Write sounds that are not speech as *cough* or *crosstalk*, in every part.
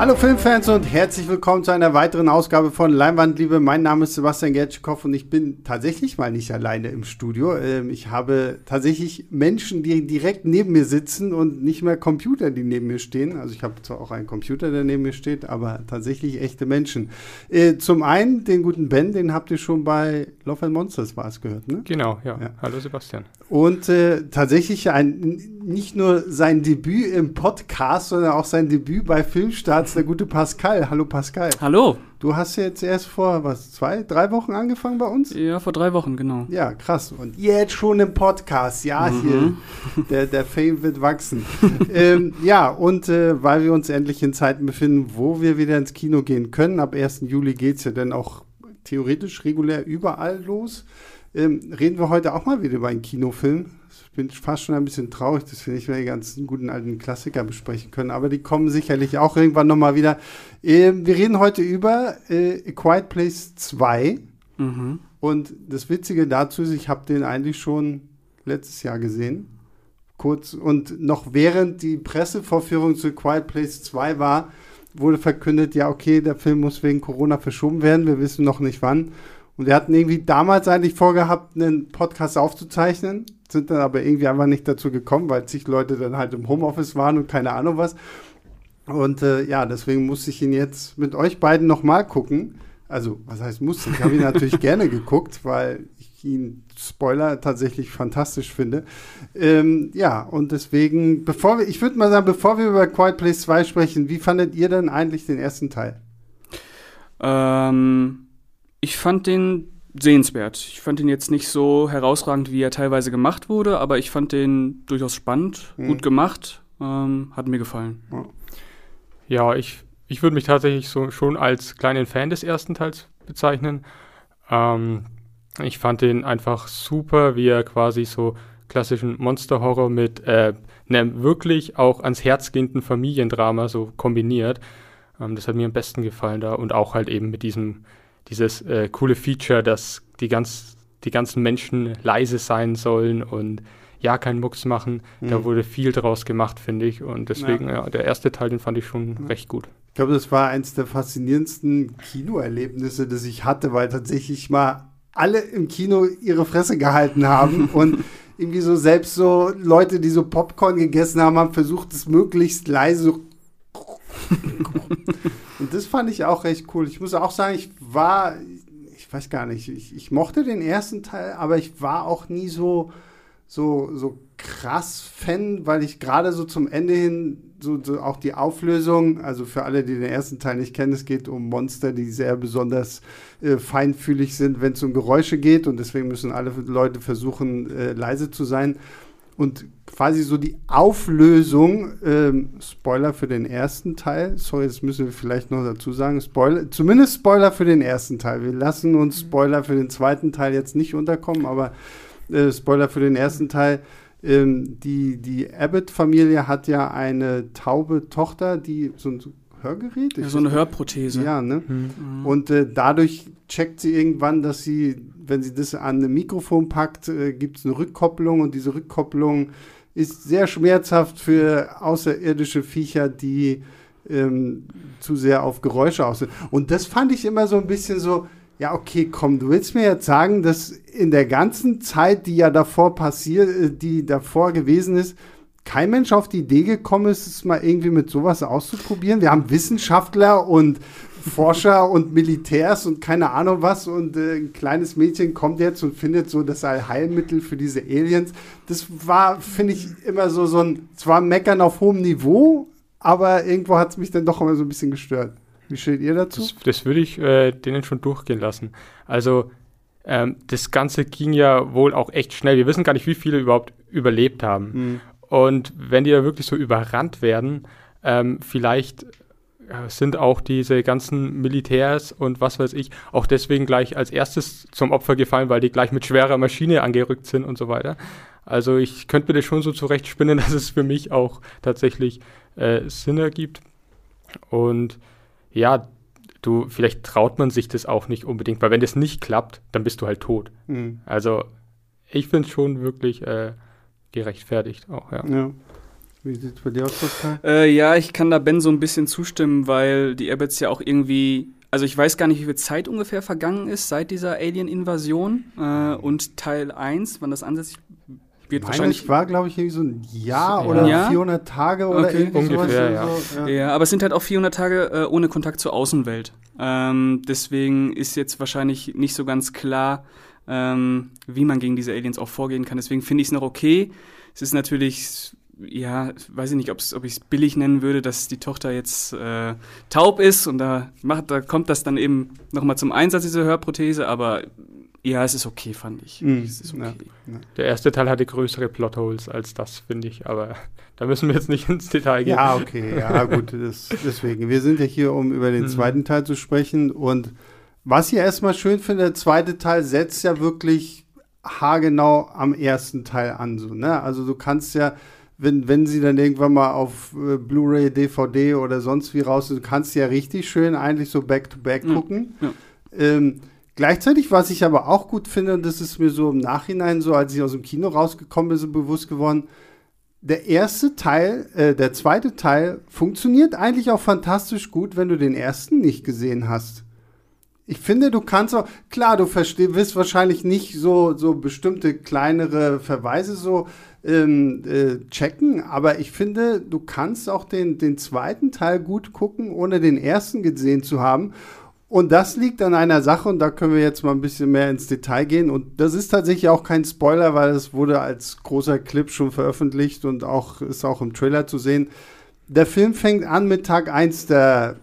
Hallo Filmfans und herzlich willkommen zu einer weiteren Ausgabe von Leinwandliebe. Mein Name ist Sebastian Gertschikow und ich bin tatsächlich mal nicht alleine im Studio. Ähm, ich habe tatsächlich Menschen, die direkt neben mir sitzen und nicht mehr Computer, die neben mir stehen. Also ich habe zwar auch einen Computer, der neben mir steht, aber tatsächlich echte Menschen. Äh, zum einen den guten Ben, den habt ihr schon bei Love and Monsters war es gehört, ne? Genau, ja. ja. Hallo Sebastian. Und äh, tatsächlich ein, nicht nur sein Debüt im Podcast, sondern auch sein Debüt bei Filmstarts jetzt der gute Pascal. Hallo Pascal. Hallo. Du hast jetzt erst vor, was, zwei, drei Wochen angefangen bei uns? Ja, vor drei Wochen, genau. Ja, krass. Und jetzt schon im Podcast. Ja, mhm. hier, der, der Fame wird wachsen. *laughs* ähm, ja, und äh, weil wir uns endlich in Zeiten befinden, wo wir wieder ins Kino gehen können, ab 1. Juli geht es ja dann auch theoretisch regulär überall los, ähm, reden wir heute auch mal wieder über einen Kinofilm bin fast schon ein bisschen traurig, dass wir nicht mehr die ganzen guten alten Klassiker besprechen können, aber die kommen sicherlich auch irgendwann nochmal wieder. Äh, wir reden heute über äh, A Quiet Place 2. Mhm. Und das Witzige dazu ist, ich habe den eigentlich schon letztes Jahr gesehen. Kurz und noch während die Pressevorführung zu A Quiet Place 2 war, wurde verkündet, ja, okay, der Film muss wegen Corona verschoben werden. Wir wissen noch nicht wann. Und wir hatten irgendwie damals eigentlich vorgehabt, einen Podcast aufzuzeichnen sind dann aber irgendwie einfach nicht dazu gekommen, weil zig Leute dann halt im Homeoffice waren und keine Ahnung was. Und äh, ja, deswegen musste ich ihn jetzt mit euch beiden nochmal gucken. Also, was heißt musste? Ich habe ihn natürlich *laughs* gerne geguckt, weil ich ihn, Spoiler, tatsächlich fantastisch finde. Ähm, ja, und deswegen, bevor wir, ich würde mal sagen, bevor wir über Quiet Place 2 sprechen, wie fandet ihr denn eigentlich den ersten Teil? Ähm, ich fand den sehenswert. Ich fand ihn jetzt nicht so herausragend, wie er teilweise gemacht wurde, aber ich fand den durchaus spannend, mhm. gut gemacht, ähm, hat mir gefallen. Ja, ich, ich würde mich tatsächlich so schon als kleinen Fan des ersten Teils bezeichnen. Ähm, ich fand den einfach super, wie er quasi so klassischen Monster-Horror mit äh, einem wirklich auch ans Herz gehenden Familiendrama so kombiniert. Ähm, das hat mir am besten gefallen da und auch halt eben mit diesem dieses äh, coole Feature, dass die, ganz, die ganzen Menschen leise sein sollen und ja, keinen Mucks machen. Mhm. Da wurde viel draus gemacht, finde ich. Und deswegen, ja. ja. der erste Teil, den fand ich schon mhm. recht gut. Ich glaube, das war eines der faszinierendsten Kinoerlebnisse, das ich hatte, weil tatsächlich mal alle im Kino ihre Fresse gehalten haben *laughs* und irgendwie so selbst so Leute, die so Popcorn gegessen haben, haben versucht, es möglichst leise so und das fand ich auch recht cool. Ich muss auch sagen, ich war, ich weiß gar nicht, ich, ich mochte den ersten Teil, aber ich war auch nie so, so, so krass Fan, weil ich gerade so zum Ende hin so, so, auch die Auflösung, also für alle, die den ersten Teil nicht kennen, es geht um Monster, die sehr besonders äh, feinfühlig sind, wenn es um Geräusche geht und deswegen müssen alle Leute versuchen, äh, leise zu sein. Und quasi so die Auflösung, ähm, Spoiler für den ersten Teil, sorry, das müssen wir vielleicht noch dazu sagen, Spoiler, zumindest Spoiler für den ersten Teil. Wir lassen uns Spoiler für den zweiten Teil jetzt nicht unterkommen, aber äh, Spoiler für den ersten Teil. Ähm, die die Abbott-Familie hat ja eine taube Tochter, die so ein Hörgerät? Ja, so eine Hörprothese. Ja, ne? Mhm. Und äh, dadurch checkt sie irgendwann, dass sie wenn sie das an ein Mikrofon packt, äh, gibt es eine Rückkopplung und diese Rückkopplung ist sehr schmerzhaft für außerirdische Viecher, die ähm, zu sehr auf Geräusche aus sind. Und das fand ich immer so ein bisschen so, ja, okay, komm, du willst mir jetzt sagen, dass in der ganzen Zeit, die ja davor passiert, äh, die davor gewesen ist, kein Mensch auf die Idee gekommen ist, es mal irgendwie mit sowas auszuprobieren. Wir haben Wissenschaftler und Forscher und Militärs und keine Ahnung was und äh, ein kleines Mädchen kommt jetzt und findet so das Allheilmittel für diese Aliens. Das war, finde ich, immer so, so ein, zwar Meckern auf hohem Niveau, aber irgendwo hat es mich dann doch immer so ein bisschen gestört. Wie steht ihr dazu? Das, das würde ich äh, denen schon durchgehen lassen. Also, ähm, das Ganze ging ja wohl auch echt schnell. Wir wissen gar nicht, wie viele überhaupt überlebt haben. Mhm. Und wenn die da wirklich so überrannt werden, ähm, vielleicht sind auch diese ganzen Militärs und was weiß ich auch deswegen gleich als erstes zum Opfer gefallen, weil die gleich mit schwerer Maschine angerückt sind und so weiter. Also ich könnte mir das schon so zurechtspinnen, *laughs* dass es für mich auch tatsächlich äh, Sinn ergibt. Und ja, du, vielleicht traut man sich das auch nicht unbedingt, weil wenn das nicht klappt, dann bist du halt tot. Mhm. Also ich finde es schon wirklich äh, gerechtfertigt auch, ja. ja. Wie sieht es bei dir aus, Pascal? Äh, ja, ich kann da Ben so ein bisschen zustimmen, weil die Abbots ja auch irgendwie also ich weiß gar nicht, wie viel Zeit ungefähr vergangen ist seit dieser Alien-Invasion äh, und Teil 1, wann das ansetzt. Wird Meine wahrscheinlich war, glaube ich, irgendwie so ein Jahr oder ja? 400 Tage oder okay. irgendwie Ungefähr, ja. So, ja. ja. aber es sind halt auch 400 Tage äh, ohne Kontakt zur Außenwelt. Ähm, deswegen ist jetzt wahrscheinlich nicht so ganz klar, ähm, wie man gegen diese Aliens auch vorgehen kann. Deswegen finde ich es noch okay. Es ist natürlich ja, weiß ich nicht, ob ich es billig nennen würde, dass die Tochter jetzt äh, taub ist und da macht, da kommt das dann eben nochmal zum Einsatz, diese Hörprothese, aber ja, es ist okay, fand ich. Mm, es ist okay. Ja, ja. Der erste Teil hatte größere Plotholes als das, finde ich, aber da müssen wir jetzt nicht *laughs* ins Detail gehen. Ja, okay, ja, gut, das, deswegen. Wir sind ja hier, um über den mhm. zweiten Teil zu sprechen und was ich erstmal schön finde, der zweite Teil setzt ja wirklich haargenau am ersten Teil an, so, ne? Also du kannst ja wenn, wenn sie dann irgendwann mal auf äh, Blu-ray, DVD oder sonst wie raus sind, kannst du ja richtig schön eigentlich so back-to-back -back gucken. Ja. Ähm, gleichzeitig, was ich aber auch gut finde, und das ist mir so im Nachhinein so, als ich aus dem Kino rausgekommen bin, so bewusst geworden, der erste Teil, äh, der zweite Teil funktioniert eigentlich auch fantastisch gut, wenn du den ersten nicht gesehen hast. Ich finde, du kannst auch, klar, du verstehst, wirst wahrscheinlich nicht so, so bestimmte kleinere Verweise so ähm, äh, checken, aber ich finde, du kannst auch den, den zweiten Teil gut gucken, ohne den ersten gesehen zu haben. Und das liegt an einer Sache, und da können wir jetzt mal ein bisschen mehr ins Detail gehen. Und das ist tatsächlich auch kein Spoiler, weil es wurde als großer Clip schon veröffentlicht und auch ist auch im Trailer zu sehen. Der Film fängt an mit Tag 1 der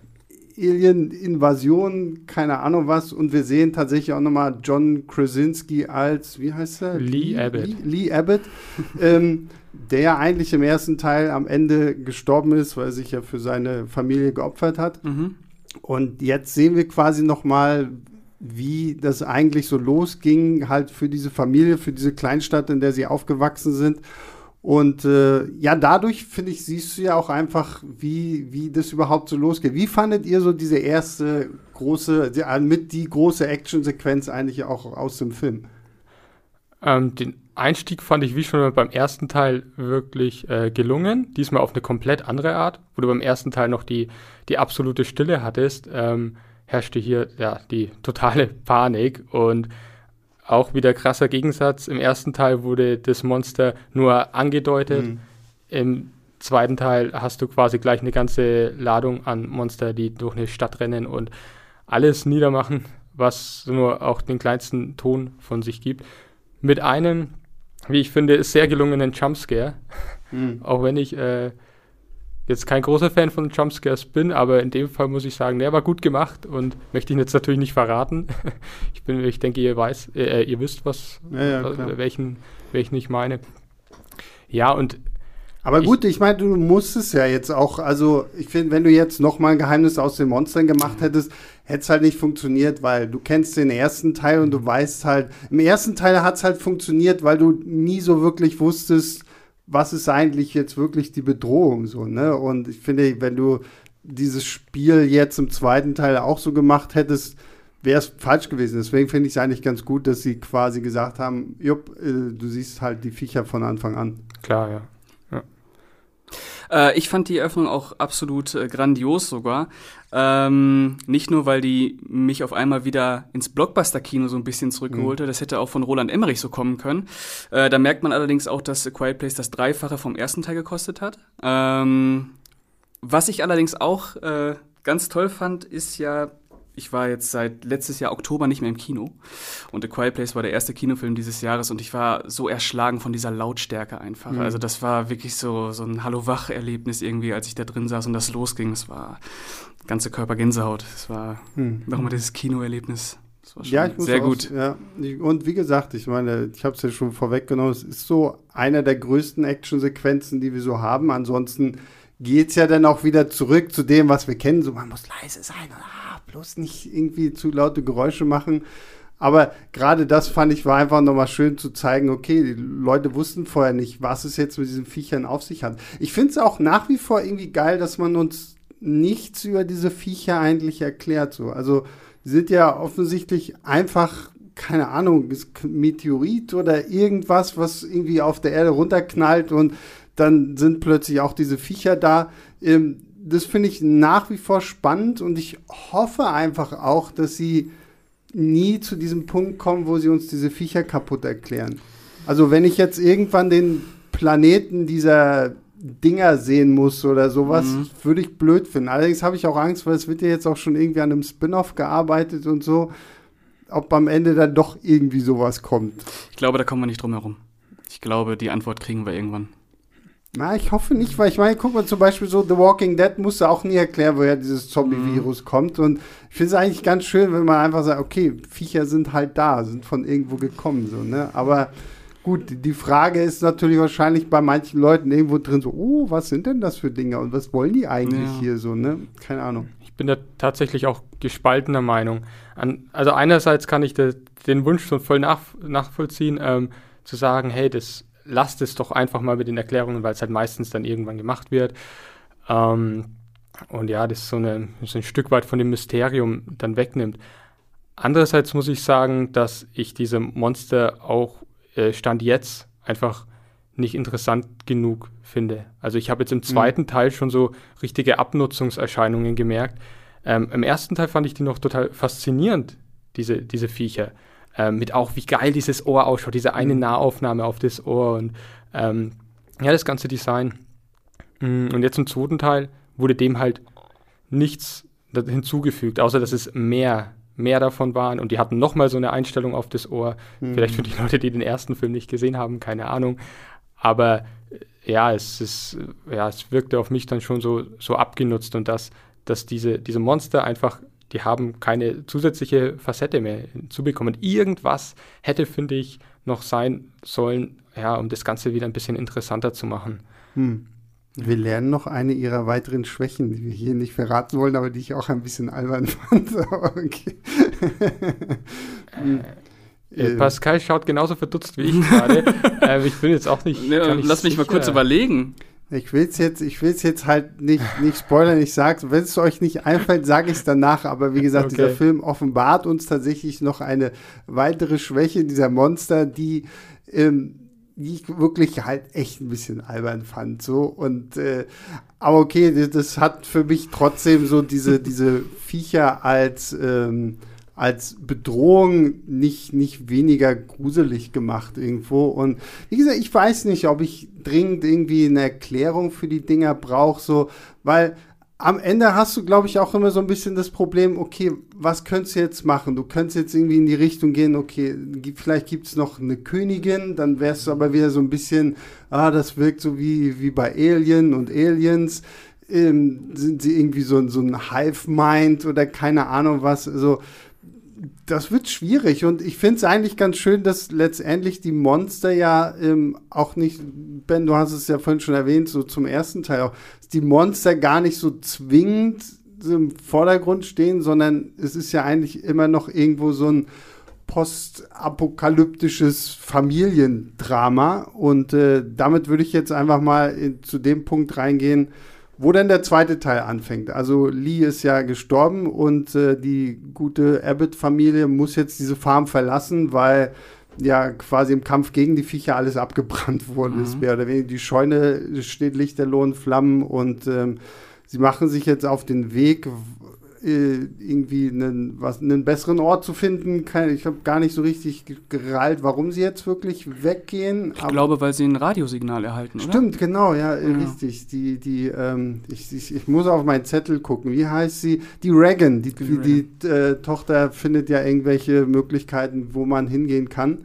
Alien-Invasion, keine Ahnung was. Und wir sehen tatsächlich auch nochmal John Krasinski als, wie heißt er? Lee, Lee Abbott. Lee, Lee Abbott, *laughs* ähm, der ja eigentlich im ersten Teil am Ende gestorben ist, weil er sich ja für seine Familie geopfert hat. Mhm. Und jetzt sehen wir quasi nochmal, wie das eigentlich so losging, halt für diese Familie, für diese Kleinstadt, in der sie aufgewachsen sind. Und äh, ja, dadurch, finde ich, siehst du ja auch einfach, wie, wie das überhaupt so losgeht. Wie fandet ihr so diese erste große, äh, mit die große Actionsequenz eigentlich auch aus dem Film? Ähm, den Einstieg fand ich wie schon beim ersten Teil wirklich äh, gelungen. Diesmal auf eine komplett andere Art, wo du beim ersten Teil noch die, die absolute Stille hattest, ähm, herrschte hier ja die totale Panik und auch wieder krasser Gegensatz. Im ersten Teil wurde das Monster nur angedeutet. Mhm. Im zweiten Teil hast du quasi gleich eine ganze Ladung an Monster, die durch eine Stadt rennen und alles niedermachen, was nur auch den kleinsten Ton von sich gibt. Mit einem, wie ich finde, sehr gelungenen Jumpscare. Mhm. auch wenn ich äh, jetzt kein großer Fan von Jumpscares bin, aber in dem Fall muss ich sagen, der war gut gemacht und möchte ihn jetzt natürlich nicht verraten. *laughs* ich bin, ich denke, ihr weiß, äh, ihr wisst, was, ja, ja, welchen, welchen ich meine. Ja, und aber gut, ich, ich meine, du musstest ja jetzt auch, also ich finde, wenn du jetzt noch mal ein Geheimnis aus den Monstern gemacht hättest, hätte es halt nicht funktioniert, weil du kennst den ersten Teil und du weißt halt, im ersten Teil hat es halt funktioniert, weil du nie so wirklich wusstest, was ist eigentlich jetzt wirklich die Bedrohung so, ne? Und ich finde, wenn du dieses Spiel jetzt im zweiten Teil auch so gemacht hättest, wäre es falsch gewesen. Deswegen finde ich es eigentlich ganz gut, dass sie quasi gesagt haben, jupp, äh, du siehst halt die Viecher von Anfang an. Klar, ja. Äh, ich fand die Eröffnung auch absolut äh, grandios sogar. Ähm, nicht nur, weil die mich auf einmal wieder ins Blockbuster-Kino so ein bisschen zurückgeholt hat, mhm. das hätte auch von Roland Emmerich so kommen können. Äh, da merkt man allerdings auch, dass A Quiet Place das Dreifache vom ersten Teil gekostet hat. Ähm, was ich allerdings auch äh, ganz toll fand, ist ja ich war jetzt seit letztes Jahr Oktober nicht mehr im Kino. Und The Quiet Place war der erste Kinofilm dieses Jahres und ich war so erschlagen von dieser Lautstärke einfach. Mhm. Also das war wirklich so, so ein Hallo-Wach-Erlebnis irgendwie, als ich da drin saß und das losging. Es war ganze Körper Gänsehaut. Es war mhm. nochmal dieses Kinoerlebnis. Ja, ich muss sehr gut. ja. Und wie gesagt, ich meine, ich habe es ja schon vorweggenommen, es ist so einer der größten Actionsequenzen, die wir so haben. Ansonsten geht es ja dann auch wieder zurück zu dem, was wir kennen. So, man muss leise sein. Ah, bloß nicht irgendwie zu laute Geräusche machen. Aber gerade das fand ich war einfach nochmal schön zu zeigen, okay, die Leute wussten vorher nicht, was es jetzt mit diesen Viechern auf sich hat. Ich finde es auch nach wie vor irgendwie geil, dass man uns nichts über diese Viecher eigentlich erklärt. So. Also die sind ja offensichtlich einfach, keine Ahnung, Meteorit oder irgendwas, was irgendwie auf der Erde runterknallt und dann sind plötzlich auch diese Viecher da. Ähm, das finde ich nach wie vor spannend und ich hoffe einfach auch, dass sie nie zu diesem Punkt kommen, wo sie uns diese Viecher kaputt erklären. Also wenn ich jetzt irgendwann den Planeten dieser Dinger sehen muss oder sowas, mhm. würde ich blöd finden. Allerdings habe ich auch Angst, weil es wird ja jetzt auch schon irgendwie an einem Spin-off gearbeitet und so, ob am Ende dann doch irgendwie sowas kommt. Ich glaube, da kommen wir nicht drum herum. Ich glaube, die Antwort kriegen wir irgendwann. Na, ich hoffe nicht, weil ich meine, guck mal zum Beispiel so, The Walking Dead musste auch nie erklären, woher dieses Zombie-Virus mhm. kommt. Und ich finde es eigentlich ganz schön, wenn man einfach sagt, okay, Viecher sind halt da, sind von irgendwo gekommen, so, ne? Aber gut, die Frage ist natürlich wahrscheinlich bei manchen Leuten irgendwo drin so, oh, was sind denn das für Dinge und was wollen die eigentlich ja. hier so, ne? Keine Ahnung. Ich bin da tatsächlich auch gespaltener Meinung. An, also einerseits kann ich de, den Wunsch schon voll nach, nachvollziehen, ähm, zu sagen, hey, das lasst es doch einfach mal mit den Erklärungen, weil es halt meistens dann irgendwann gemacht wird. Ähm, und ja, das ist so, eine, so ein Stück weit von dem Mysterium dann wegnimmt. Andererseits muss ich sagen, dass ich diese Monster auch äh, Stand jetzt einfach nicht interessant genug finde. Also ich habe jetzt im mhm. zweiten mhm. Teil schon so richtige Abnutzungserscheinungen gemerkt. Ähm, Im ersten Teil fand ich die noch total faszinierend, diese, diese Viecher. Ähm, mit auch, wie geil dieses Ohr ausschaut, diese eine mhm. Nahaufnahme auf das Ohr und ähm, ja, das ganze Design. Mm, und jetzt im zweiten Teil wurde dem halt nichts hinzugefügt, außer dass es mehr, mehr davon waren und die hatten nochmal so eine Einstellung auf das Ohr. Mhm. Vielleicht für die Leute, die den ersten Film nicht gesehen haben, keine Ahnung. Aber äh, ja, es ist, ja, es wirkte auf mich dann schon so, so abgenutzt und dass, dass diese, diese Monster einfach die haben keine zusätzliche Facette mehr hinzubekommen. Irgendwas hätte, finde ich, noch sein sollen, ja, um das Ganze wieder ein bisschen interessanter zu machen. Hm. Wir lernen noch eine ihrer weiteren Schwächen, die wir hier nicht verraten wollen, aber die ich auch ein bisschen albern *laughs* fand. okay. hm. Äh, Pascal schaut genauso verdutzt wie ich gerade. *laughs* äh, ich bin jetzt auch nicht. Ja, lass mich sicher. mal kurz überlegen. Ich will es jetzt, ich will's jetzt halt nicht, nicht spoilern. Ich sag's, wenn es euch nicht einfällt, sage ich es danach. Aber wie gesagt, okay. dieser Film offenbart uns tatsächlich noch eine weitere Schwäche dieser Monster, die, ähm, die ich wirklich halt echt ein bisschen albern fand. So und äh, aber okay, das, das hat für mich trotzdem so diese, diese Viecher als ähm, als Bedrohung nicht, nicht weniger gruselig gemacht irgendwo. Und wie gesagt, ich weiß nicht, ob ich dringend irgendwie eine Erklärung für die Dinger brauche, so, weil am Ende hast du, glaube ich, auch immer so ein bisschen das Problem, okay, was könntest du jetzt machen? Du könntest jetzt irgendwie in die Richtung gehen, okay, vielleicht gibt es noch eine Königin, dann wärst du aber wieder so ein bisschen, ah, das wirkt so wie, wie bei Alien und Aliens. Ähm, sind sie irgendwie so, so ein Hive-Mind oder keine Ahnung was. Also, das wird schwierig und ich finde es eigentlich ganz schön, dass letztendlich die Monster ja ähm, auch nicht, Ben, du hast es ja vorhin schon erwähnt, so zum ersten Teil auch, die Monster gar nicht so zwingend im Vordergrund stehen, sondern es ist ja eigentlich immer noch irgendwo so ein postapokalyptisches Familiendrama und äh, damit würde ich jetzt einfach mal in, zu dem Punkt reingehen, wo denn der zweite Teil anfängt. Also Lee ist ja gestorben und äh, die gute Abbott-Familie muss jetzt diese Farm verlassen, weil ja quasi im Kampf gegen die Viecher alles abgebrannt worden mhm. ist. Mehr oder weniger die Scheune steht lichterloh in Flammen und ähm, sie machen sich jetzt auf den Weg, irgendwie einen, was, einen besseren Ort zu finden. Keine, ich habe gar nicht so richtig gerallt, warum sie jetzt wirklich weggehen. Ich glaube, weil sie ein Radiosignal erhalten, Stimmt, oder? genau, ja, ja, richtig. Die, die, ähm, ich, ich, ich, muss auf meinen Zettel gucken. Wie heißt sie? Die Reagan. Die, die, die, die äh, Tochter findet ja irgendwelche Möglichkeiten, wo man hingehen kann.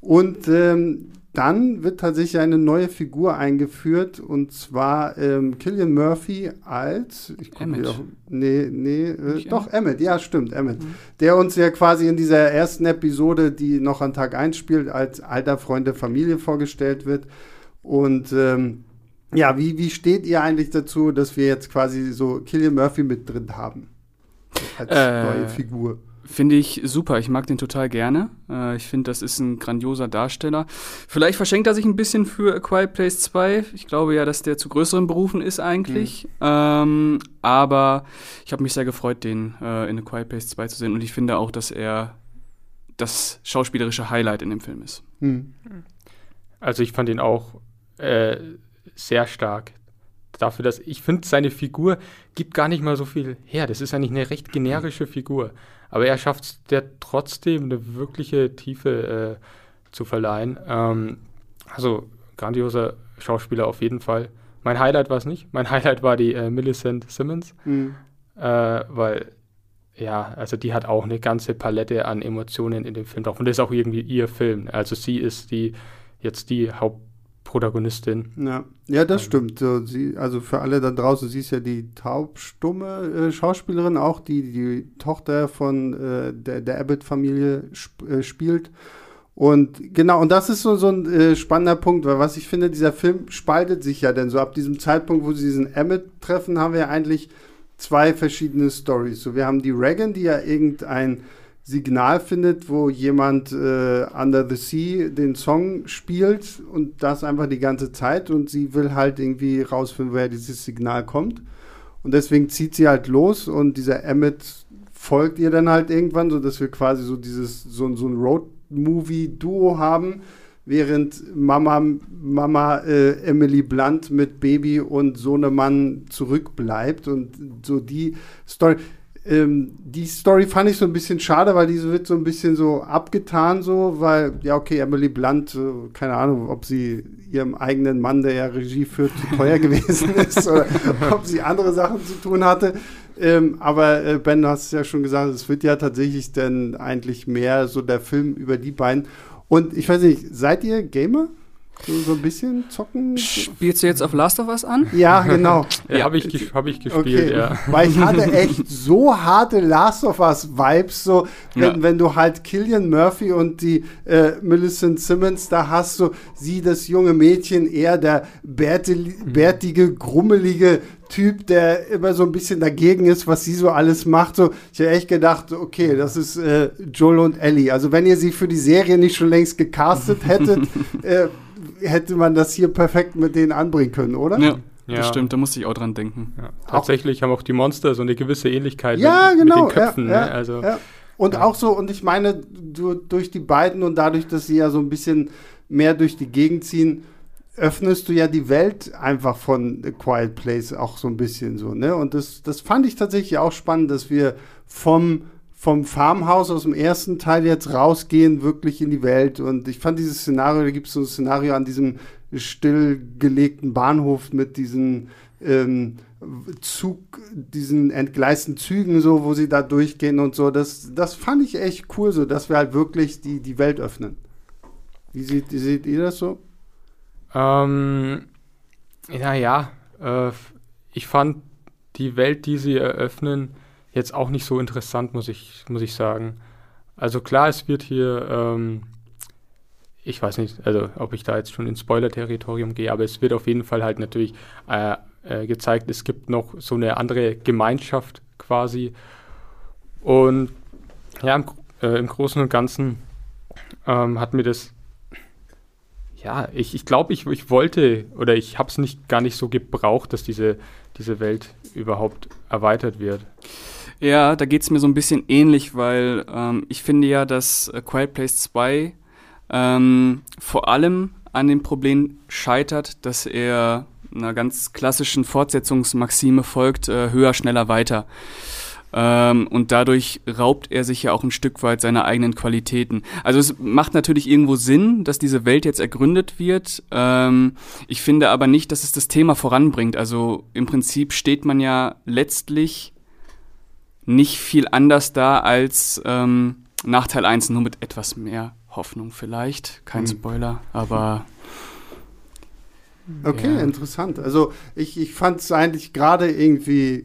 Und ähm, dann wird tatsächlich eine neue Figur eingeführt und zwar ähm, Killian Murphy als ich Emmett. Auch, nee, nee, äh, doch Emmett, ja stimmt, Emmett. Mhm. Der uns ja quasi in dieser ersten Episode, die noch an Tag 1 spielt, als alter Freund der Familie vorgestellt wird. Und ähm, ja, wie, wie steht ihr eigentlich dazu, dass wir jetzt quasi so Killian Murphy mit drin haben? Als äh, neue Figur. Finde ich super. Ich mag den total gerne. Äh, ich finde, das ist ein grandioser Darsteller. Vielleicht verschenkt er sich ein bisschen für A Quiet Place 2. Ich glaube ja, dass der zu größeren Berufen ist eigentlich. Mhm. Ähm, aber ich habe mich sehr gefreut, den äh, in A Quiet Place 2 zu sehen. Und ich finde auch, dass er das schauspielerische Highlight in dem Film ist. Mhm. Also ich fand ihn auch äh, sehr stark. Dafür, dass ich finde, seine Figur gibt gar nicht mal so viel her. Das ist eigentlich eine recht generische Figur. Aber er schafft es der trotzdem eine wirkliche Tiefe äh, zu verleihen. Ähm, also grandioser Schauspieler auf jeden Fall. Mein Highlight war es nicht. Mein Highlight war die äh, Millicent Simmons, mhm. äh, weil ja, also die hat auch eine ganze Palette an Emotionen in dem Film drauf. Und das ist auch irgendwie ihr Film. Also sie ist die jetzt die Hauptprotagonistin. Ja, ja das ähm. stimmt. So, sie, also für alle da draußen, sie ist ja die taubstumme äh, Schauspielerin, auch die die Tochter von äh, der, der Abbott-Familie sp äh, spielt. Und genau, und das ist so, so ein äh, spannender Punkt, weil was ich finde, dieser Film spaltet sich ja denn so ab diesem Zeitpunkt, wo sie diesen Emmett treffen, haben wir ja eigentlich zwei verschiedene Stories. So, wir haben die Reagan, die ja irgendein Signal findet, wo jemand äh, Under the Sea den Song spielt und das einfach die ganze Zeit und sie will halt irgendwie rausfinden, woher dieses Signal kommt. Und deswegen zieht sie halt los und dieser Emmett folgt ihr dann halt irgendwann, sodass wir quasi so dieses, so, so ein Road-Movie-Duo haben während Mama, Mama äh, Emily Blunt mit Baby und Sohnemann zurückbleibt. Und so die Story. Ähm, die Story fand ich so ein bisschen schade, weil diese wird so ein bisschen so abgetan, so, weil, ja, okay, Emily Blunt, äh, keine Ahnung, ob sie ihrem eigenen Mann, der ja Regie führt, zu teuer *laughs* gewesen ist oder ob sie andere Sachen zu tun hatte. Ähm, aber äh, Ben, du hast es ja schon gesagt, es wird ja tatsächlich dann eigentlich mehr so der Film über die beiden. Und ich weiß nicht, seid ihr Gamer? So, so, ein bisschen zocken? Spielst du jetzt auf Last of Us an? Ja, genau. *laughs* ja, habe ich, hab ich gespielt, okay. ja. Weil ich hatte echt *laughs* so harte Last of Us-Vibes, so wenn, ja. wenn du halt Killian Murphy und die äh, Millicent Simmons da hast, so sie, das junge Mädchen, eher der bärtige, grummelige Typ, der immer so ein bisschen dagegen ist, was sie so alles macht. So, ich habe echt gedacht, okay, das ist äh, Joel und Ellie. Also wenn ihr sie für die Serie nicht schon längst gecastet hättet, *laughs* äh, hätte man das hier perfekt mit denen anbringen können, oder? Ja. Ja. Das stimmt, da musste ich auch dran denken. Ja. Tatsächlich auch. haben auch die Monster so eine gewisse Ähnlichkeit ja, mit, genau, mit den Köpfen. Ja, ne? also, Und auch so, und ich meine, du, durch die beiden und dadurch, dass sie ja so ein bisschen mehr durch die Gegend ziehen, öffnest du ja die Welt einfach von A Quiet Place auch so ein bisschen so, ne? Und das, das fand ich tatsächlich auch spannend, dass wir vom, vom Farmhaus aus dem ersten Teil jetzt rausgehen, wirklich in die Welt. Und ich fand dieses Szenario, da gibt es so ein Szenario an diesem stillgelegten Bahnhof mit diesen ähm, Zug, diesen entgleisten Zügen, so, wo sie da durchgehen und so. Das, das fand ich echt cool, so, dass wir halt wirklich die, die Welt öffnen. Wie seht, wie seht ihr das so? Ähm, naja, äh, ich fand die Welt, die sie eröffnen, jetzt auch nicht so interessant, muss ich, muss ich sagen. Also klar, es wird hier, ähm, ich weiß nicht, also ob ich da jetzt schon ins Spoiler-Territorium gehe, aber es wird auf jeden Fall halt natürlich äh, äh, gezeigt, es gibt noch so eine andere Gemeinschaft quasi. Und ja, im, äh, im Großen und Ganzen ähm, hat mir das ja, ich, ich glaube, ich, ich wollte oder ich habe es nicht gar nicht so gebraucht, dass diese, diese Welt überhaupt erweitert wird. Ja, da geht es mir so ein bisschen ähnlich, weil ähm, ich finde ja, dass A Quiet Place 2 ähm, vor allem an dem Problem scheitert, dass er einer ganz klassischen Fortsetzungsmaxime folgt, äh, höher, schneller, weiter. Ähm, und dadurch raubt er sich ja auch ein Stück weit seiner eigenen Qualitäten. Also es macht natürlich irgendwo Sinn, dass diese Welt jetzt ergründet wird. Ähm, ich finde aber nicht, dass es das Thema voranbringt. Also im Prinzip steht man ja letztlich nicht viel anders da als ähm, nach Teil 1, nur mit etwas mehr Hoffnung vielleicht. Kein mhm. Spoiler, aber Okay, ja. interessant. Also ich, ich fand es eigentlich gerade irgendwie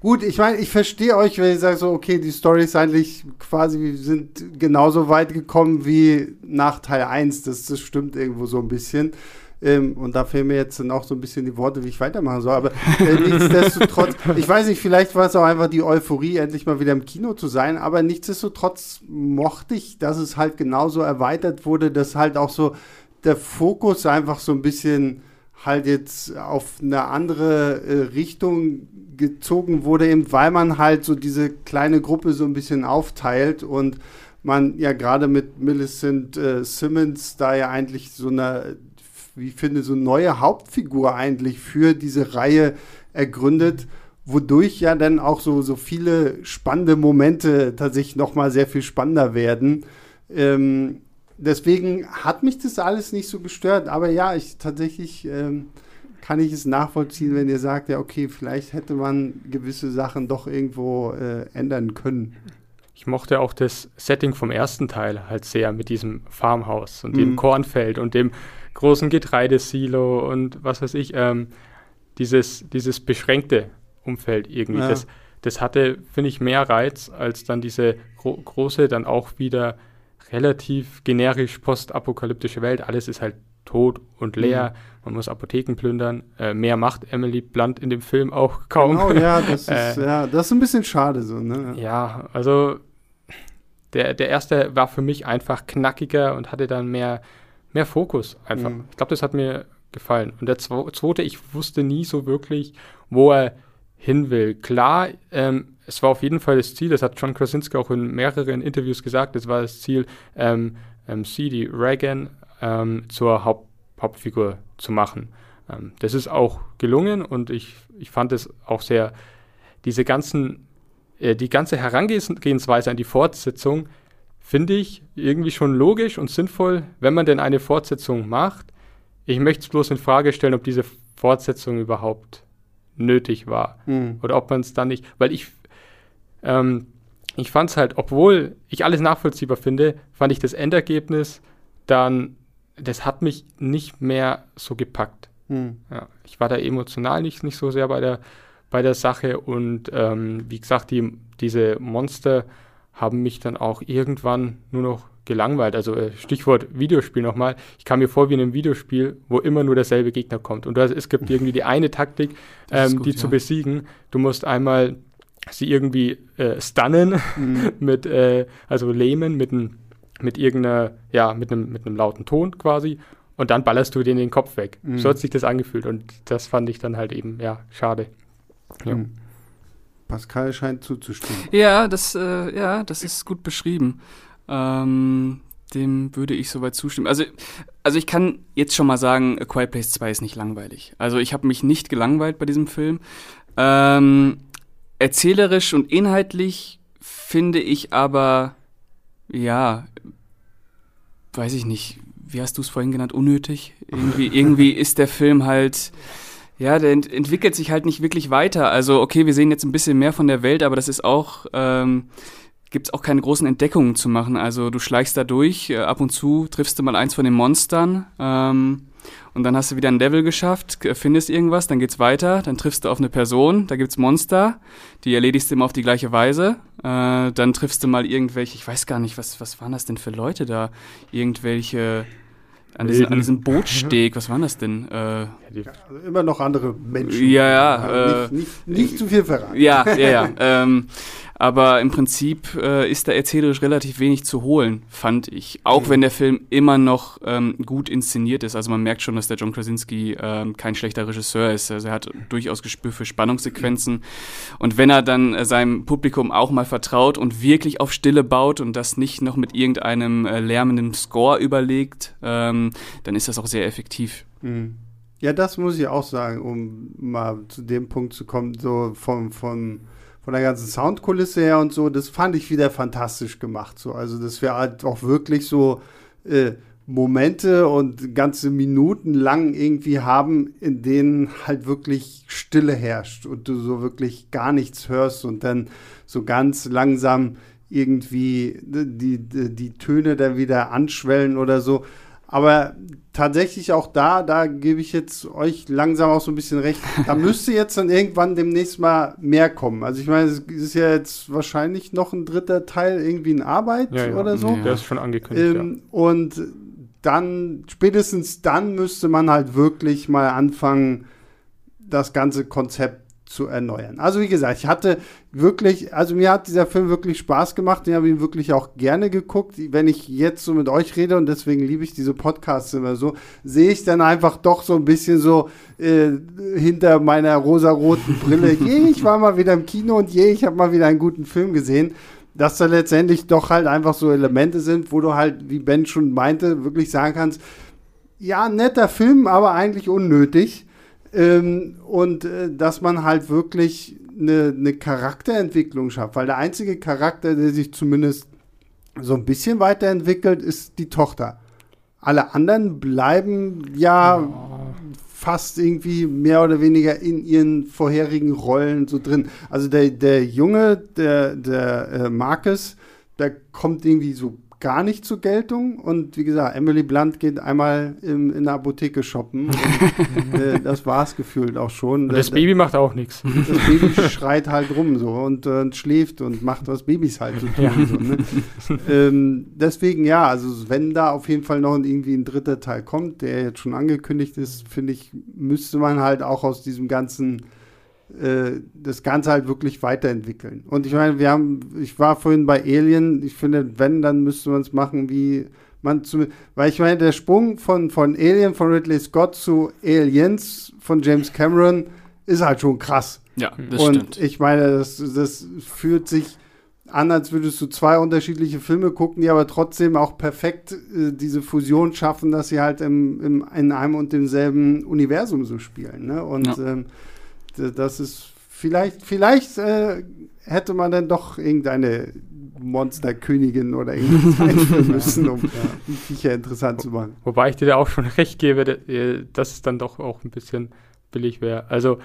gut, ich meine, ich verstehe euch, wenn ich sage so, okay, die Story ist eigentlich quasi, wir sind genauso weit gekommen wie nach Teil 1. Das, das stimmt irgendwo so ein bisschen. Ähm, und da fehlen mir jetzt dann auch so ein bisschen die Worte, wie ich weitermachen soll. Aber äh, nichtsdestotrotz, *laughs* ich weiß nicht, vielleicht war es auch einfach die Euphorie, endlich mal wieder im Kino zu sein. Aber nichtsdestotrotz mochte ich, dass es halt genauso erweitert wurde, dass halt auch so der Fokus einfach so ein bisschen halt jetzt auf eine andere äh, Richtung gezogen wurde, eben weil man halt so diese kleine Gruppe so ein bisschen aufteilt und man ja gerade mit Millicent äh, Simmons da ja eigentlich so eine wie ich finde, so neue Hauptfigur eigentlich für diese Reihe ergründet, wodurch ja dann auch so, so viele spannende Momente tatsächlich nochmal sehr viel spannender werden. Ähm, deswegen hat mich das alles nicht so gestört, aber ja, ich tatsächlich ähm, kann ich es nachvollziehen, wenn ihr sagt, ja, okay, vielleicht hätte man gewisse Sachen doch irgendwo äh, ändern können. Ich mochte auch das Setting vom ersten Teil halt sehr mit diesem Farmhaus und mhm. dem Kornfeld und dem großen Getreidesilo und was weiß ich, ähm, dieses, dieses beschränkte Umfeld irgendwie. Ja. Das, das hatte, finde ich, mehr Reiz als dann diese gro große, dann auch wieder relativ generisch postapokalyptische Welt. Alles ist halt tot und leer. Mhm. Man muss Apotheken plündern. Äh, mehr macht Emily Blunt in dem Film auch kaum. Genau, ja, das *laughs* ist, äh, ja, das ist ein bisschen schade so, ne? Ja, also der, der erste war für mich einfach knackiger und hatte dann mehr, mehr Fokus einfach. Mhm. Ich glaube, das hat mir gefallen. Und der zweite, ich wusste nie so wirklich, wo er hin will. Klar, ähm, es war auf jeden Fall das Ziel, das hat John Krasinski auch in mehreren Interviews gesagt, es war das Ziel, ähm, ähm, C.D. Reagan ähm, zur Haupt Hauptfigur zu machen. Ähm, das ist auch gelungen und ich, ich fand es auch sehr, diese ganzen äh, die ganze Herangehensweise an die Fortsetzung finde ich irgendwie schon logisch und sinnvoll, wenn man denn eine Fortsetzung macht. Ich möchte es bloß in Frage stellen, ob diese Fortsetzung überhaupt nötig war. Mhm. Oder ob man es dann nicht, weil ich, ähm, ich fand es halt, obwohl ich alles nachvollziehbar finde, fand ich das Endergebnis dann, das hat mich nicht mehr so gepackt. Mhm. Ja, ich war da emotional nicht, nicht so sehr bei der bei der Sache. Und ähm, wie gesagt, die, diese Monster haben mich dann auch irgendwann nur noch gelangweilt. Also äh, Stichwort Videospiel nochmal. Ich kam mir vor wie in einem Videospiel, wo immer nur derselbe Gegner kommt. Und es gibt *laughs* irgendwie die eine Taktik, ähm, gut, die ja. zu besiegen. Du musst einmal sie irgendwie äh, stunnen, *laughs* mhm. mit, äh, also lähmen mit, ein, mit irgendeiner, ja, mit einem, mit einem lauten Ton quasi. Und dann ballerst du den den Kopf weg. Mhm. So hat sich das angefühlt. Und das fand ich dann halt eben, ja, schade. Ja. Hm. Pascal scheint zuzustimmen. Ja, das, äh, ja, das ist gut beschrieben. Ähm, dem würde ich soweit zustimmen. Also, also ich kann jetzt schon mal sagen, A Quiet Place 2 ist nicht langweilig. Also ich habe mich nicht gelangweilt bei diesem Film. Ähm, erzählerisch und inhaltlich finde ich aber, ja, weiß ich nicht, wie hast du es vorhin genannt, unnötig? Irgendwie, irgendwie *laughs* ist der Film halt ja, der ent entwickelt sich halt nicht wirklich weiter. Also, okay, wir sehen jetzt ein bisschen mehr von der Welt, aber das ist auch, ähm, gibt es auch keine großen Entdeckungen zu machen. Also, du schleichst da durch, äh, ab und zu triffst du mal eins von den Monstern, ähm, und dann hast du wieder ein Level geschafft, findest irgendwas, dann geht's weiter, dann triffst du auf eine Person, da gibt's Monster, die erledigst du immer auf die gleiche Weise. Äh, dann triffst du mal irgendwelche, ich weiß gar nicht, was, was waren das denn für Leute da? Irgendwelche an, diesen, an diesem Bootsteg, was war das denn? Äh, also immer noch andere Menschen. Ja, ja. Äh, nicht, nicht, nicht, zu viel verraten. Ja, ja, ja. *laughs* ähm, aber im Prinzip äh, ist da erzählerisch relativ wenig zu holen, fand ich. Auch mhm. wenn der Film immer noch ähm, gut inszeniert ist. Also man merkt schon, dass der John Krasinski ähm, kein schlechter Regisseur ist. Also er hat durchaus Gespür für Spannungssequenzen. Und wenn er dann äh, seinem Publikum auch mal vertraut und wirklich auf Stille baut und das nicht noch mit irgendeinem äh, lärmenden Score überlegt, ähm, dann ist das auch sehr effektiv. Mhm. Ja, das muss ich auch sagen, um mal zu dem Punkt zu kommen, so vom, vom von der ganzen Soundkulisse her und so, das fand ich wieder fantastisch gemacht. So. Also, dass wir halt auch wirklich so äh, Momente und ganze Minuten lang irgendwie haben, in denen halt wirklich Stille herrscht und du so wirklich gar nichts hörst und dann so ganz langsam irgendwie die, die, die Töne dann wieder anschwellen oder so. Aber tatsächlich auch da, da gebe ich jetzt euch langsam auch so ein bisschen recht. Da *laughs* müsste jetzt dann irgendwann demnächst mal mehr kommen. Also ich meine, es ist ja jetzt wahrscheinlich noch ein dritter Teil irgendwie in Arbeit ja, ja. oder so. Ja. Der ist schon angekündigt. Ähm, und dann, spätestens dann müsste man halt wirklich mal anfangen, das ganze Konzept zu erneuern. Also wie gesagt, ich hatte wirklich, also mir hat dieser Film wirklich Spaß gemacht. Ich habe ihn wirklich auch gerne geguckt. Wenn ich jetzt so mit euch rede und deswegen liebe ich diese Podcasts immer so, sehe ich dann einfach doch so ein bisschen so äh, hinter meiner rosaroten Brille. *laughs* je, ich war mal wieder im Kino und je, ich habe mal wieder einen guten Film gesehen. Dass da letztendlich doch halt einfach so Elemente sind, wo du halt, wie Ben schon meinte, wirklich sagen kannst, ja, netter Film, aber eigentlich unnötig. Ähm, und äh, dass man halt wirklich eine, eine Charakterentwicklung schafft. Weil der einzige Charakter, der sich zumindest so ein bisschen weiterentwickelt, ist die Tochter. Alle anderen bleiben ja, ja, fast irgendwie mehr oder weniger in ihren vorherigen Rollen so drin. Also der, der Junge, der, der äh, Marcus, der kommt irgendwie so gar nicht zur Geltung. Und wie gesagt, Emily Blunt geht einmal im, in der Apotheke shoppen. Und, *laughs* äh, das war es gefühlt auch schon. Und das da, Baby macht auch nichts. Das Baby schreit halt rum so und, äh, schläft und macht, was Babys halt so tun. Ja. So, ne? ähm, deswegen ja, also wenn da auf jeden Fall noch irgendwie ein dritter Teil kommt, der jetzt schon angekündigt ist, finde ich, müsste man halt auch aus diesem ganzen äh, das Ganze halt wirklich weiterentwickeln. Und ich meine, wir haben, ich war vorhin bei Alien, ich finde, wenn, dann müsste man es machen, wie man zu, weil ich meine, der Sprung von, von Alien von Ridley Scott zu Aliens von James Cameron ist halt schon krass. Ja, das Und stimmt. ich meine, das, das fühlt sich an, als würdest du zwei unterschiedliche Filme gucken, die aber trotzdem auch perfekt äh, diese Fusion schaffen, dass sie halt im, im, in einem und demselben Universum so spielen. Ne? Und ja. ähm, das ist vielleicht, vielleicht äh, hätte man dann doch irgendeine Monsterkönigin oder irgendwas *laughs* einführen müssen, um ja. die Viecher interessant zu machen. Wobei ich dir da auch schon *laughs* recht gebe, äh, dass es dann doch auch ein bisschen billig wäre. Also,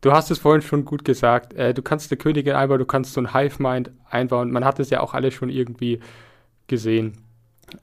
du hast es vorhin schon gut gesagt. Äh, du kannst eine Königin einbauen, du kannst so ein Hive-Mind einbauen. Man hat es ja auch alle schon irgendwie gesehen.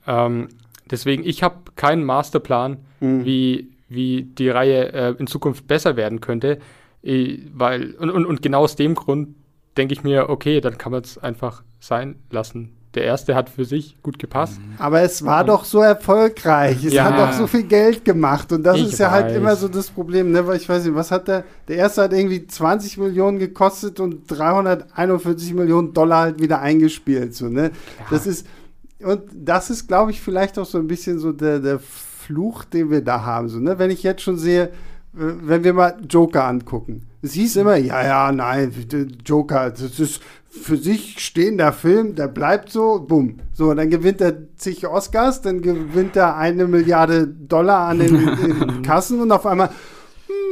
Ähm, deswegen, ich habe keinen Masterplan, mhm. wie wie die Reihe äh, in Zukunft besser werden könnte. Weil, und, und, und genau aus dem Grund denke ich mir, okay, dann kann man es einfach sein lassen. Der erste hat für sich gut gepasst. Mhm. Aber es war und, doch so erfolgreich. Es ja, hat doch so viel Geld gemacht. Und das ist ja halt weiß. halt immer so das Problem. Ne? Weil ich weiß nicht, was hat der? Der erste hat irgendwie 20 Millionen gekostet und 341 Millionen Dollar halt wieder eingespielt. So, ne? Ja. Das ist, und das ist, glaube ich, vielleicht auch so ein bisschen so der, der Fluch, den wir da haben. So, ne? Wenn ich jetzt schon sehe, wenn wir mal Joker angucken. Es hieß immer, ja, ja, nein, Joker, das ist für sich stehender Film, der bleibt so, bumm. So, dann gewinnt er zig Oscars, dann gewinnt er eine Milliarde Dollar an den *laughs* Kassen und auf einmal,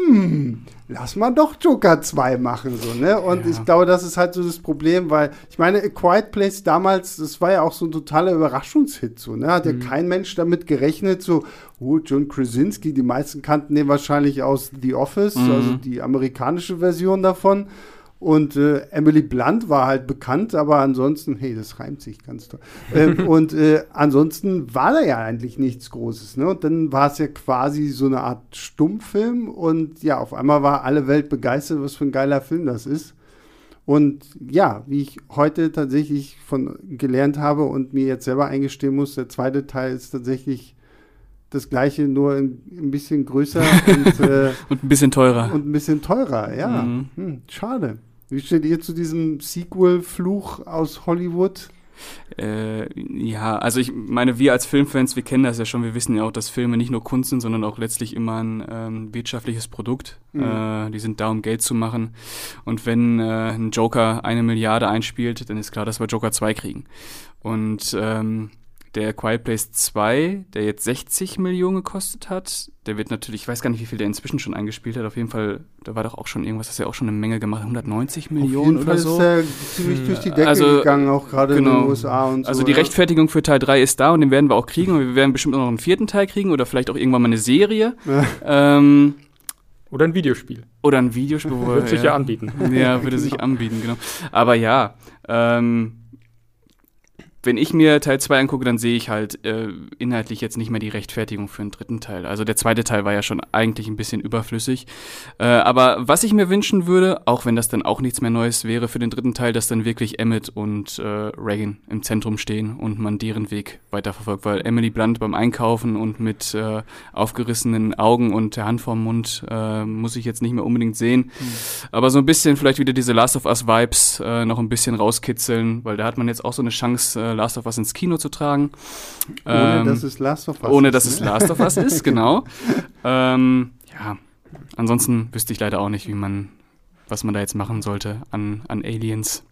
hm, lass mal doch Joker 2 machen, so, ne? Und ja. ich glaube, das ist halt so das Problem, weil, ich meine, A Quiet Place damals, das war ja auch so ein totaler Überraschungshit, so, ne? Hat mhm. ja kein Mensch damit gerechnet, so, oh, John Krasinski, die meisten kannten den wahrscheinlich aus The Office, mhm. also die amerikanische Version davon. Und äh, Emily Blunt war halt bekannt, aber ansonsten, hey, das reimt sich ganz toll. ähm, *laughs* und äh, ansonsten war da ja eigentlich nichts Großes. Ne? Und dann war es ja quasi so eine Art Stummfilm. Und ja, auf einmal war alle Welt begeistert, was für ein geiler Film das ist. Und ja, wie ich heute tatsächlich von gelernt habe und mir jetzt selber eingestehen muss, der zweite Teil ist tatsächlich das gleiche, nur ein, ein bisschen größer *laughs* und, äh, und, ein bisschen teurer. Und ein bisschen teurer, ja. Mhm. Hm, schade. Wie steht ihr zu diesem Sequel-Fluch aus Hollywood? Äh, ja, also ich meine, wir als Filmfans, wir kennen das ja schon, wir wissen ja auch, dass Filme nicht nur Kunst sind, sondern auch letztlich immer ein ähm, wirtschaftliches Produkt. Mhm. Äh, die sind da, um Geld zu machen. Und wenn äh, ein Joker eine Milliarde einspielt, dann ist klar, dass wir Joker 2 kriegen. Und ähm, der Quiet Place 2, der jetzt 60 Millionen gekostet hat, der wird natürlich, ich weiß gar nicht, wie viel der inzwischen schon eingespielt hat. Auf jeden Fall, da war doch auch schon irgendwas, das ist ja auch schon eine Menge gemacht, 190 Millionen oder so. Auf jeden Fall ist er ziemlich durch die Decke also, gegangen, auch gerade genau. in den genau. USA und so. Also die ja. Rechtfertigung für Teil 3 ist da und den werden wir auch kriegen und wir werden bestimmt auch noch einen vierten Teil kriegen oder vielleicht auch irgendwann mal eine Serie. *laughs* Ja. Ähm, oder ein Videospiel. Oder ein Videospiel. würde *laughs* sich ja anbieten. Ja, würde sich *laughs* anbieten, genau. Aber ja, ähm, wenn ich mir Teil 2 angucke, dann sehe ich halt äh, inhaltlich jetzt nicht mehr die Rechtfertigung für einen dritten Teil. Also der zweite Teil war ja schon eigentlich ein bisschen überflüssig. Äh, aber was ich mir wünschen würde, auch wenn das dann auch nichts mehr Neues wäre für den dritten Teil, dass dann wirklich Emmett und äh, Reagan im Zentrum stehen und man deren Weg weiterverfolgt. Weil Emily Blunt beim Einkaufen und mit äh, aufgerissenen Augen und der Hand vorm Mund äh, muss ich jetzt nicht mehr unbedingt sehen. Mhm. Aber so ein bisschen vielleicht wieder diese Last of Us Vibes äh, noch ein bisschen rauskitzeln, weil da hat man jetzt auch so eine Chance, äh, Last of Us ins Kino zu tragen. Ohne ähm, dass es Last of Us ohne, ist. Ohne dass ne? es Last of Us ist, *laughs* genau. ähm, ja, ansonsten wüsste ich leider auch nicht, wie man, was man da jetzt machen sollte an, an Aliens.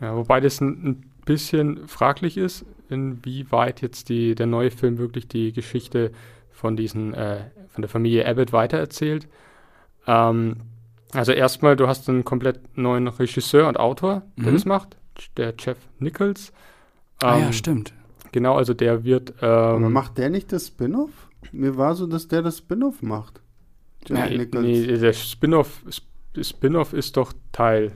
Ja, wobei das ein, ein bisschen fraglich ist, inwieweit jetzt die, der neue Film wirklich die Geschichte von diesen, äh, von der Familie Abbott weitererzählt. Ähm, also erstmal, du hast einen komplett neuen Regisseur und Autor, der Mhm. das macht, der Jeff Nichols. Ah ja, Ähm, stimmt. Genau, also der wird. Ähm, Aber macht der nicht das Spin-off? Mir war so, dass der das Spin-off macht. Jack nee, Nichols. nee, der Spin-off Sp- Spin-off ist doch Teil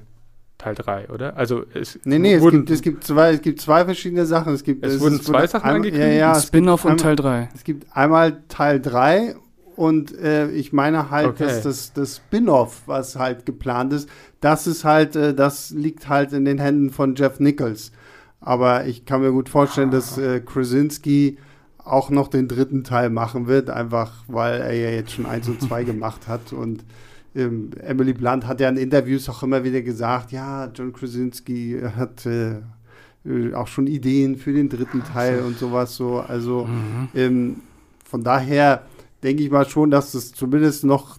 Teil 3, oder? Also es Nee, nee, es wurden, gibt, es, gibt zwei, es gibt zwei verschiedene Sachen. Es, gibt, Es wurden ist- zwei wurde Sachen einmal- angekündigt? Ja, ja, es, Spin-off und Teil 3. es gibt einmal Teil 3 und äh, ich meine halt, Okay. dass das, das Spin-off, was halt geplant ist, das ist halt, äh, das liegt halt in den Händen von Jeff Nichols. Aber ich kann mir gut vorstellen, dass äh, Krasinski auch noch den dritten Teil machen wird, einfach weil er ja jetzt schon eins und zwei *laughs* gemacht hat und ähm, Emily Blunt hat ja in Interviews auch immer wieder gesagt, ja, John Krasinski hat äh, äh, auch schon Ideen für den dritten Teil und sowas so. Also Mhm. ähm, von daher denke ich mal schon, dass es zumindest noch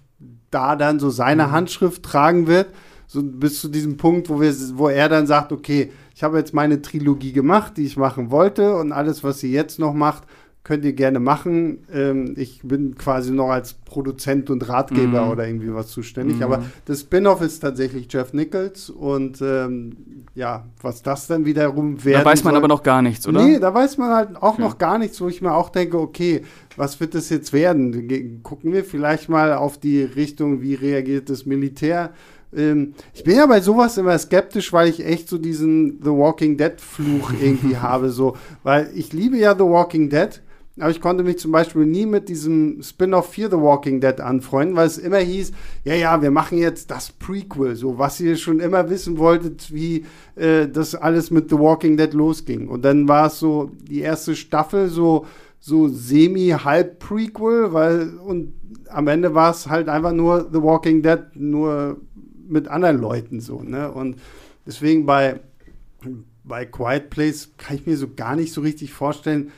da dann so seine Handschrift tragen wird, so bis zu diesem Punkt, wo, wir, wo er dann sagt, okay, ich habe jetzt meine Trilogie gemacht, die ich machen wollte und alles, was sie jetzt noch macht, könnt ihr gerne machen. Ähm, ich bin quasi noch als Produzent und Ratgeber Mhm. oder irgendwie was zuständig. Mhm. Aber das Spin-off ist tatsächlich Jeff Nichols und ähm, ja, was das dann wiederum werden Da weiß man soll, aber noch gar nichts, oder? Nee, da weiß man halt auch Okay. noch gar nichts, wo ich mir auch denke, okay, was wird das jetzt werden? Gucken wir vielleicht mal auf die Richtung, wie reagiert das Militär? Ähm, ich bin ja bei sowas immer skeptisch, weil ich echt so diesen The Walking Dead Fluch *laughs* irgendwie habe, so, weil ich liebe ja The Walking Dead. Aber ich konnte mich zum Beispiel nie mit diesem Spin-off 4 The Walking Dead anfreunden, weil es immer hieß, ja, ja, wir machen jetzt das Prequel, so was ihr schon immer wissen wolltet, wie äh, das alles mit The Walking Dead losging. Und dann war es so die erste Staffel so, so semi-halb-Prequel, weil und am Ende war es halt einfach nur The Walking Dead, nur mit anderen Leuten so, ne? Und deswegen bei, bei Quiet Place kann ich mir so gar nicht so richtig vorstellen,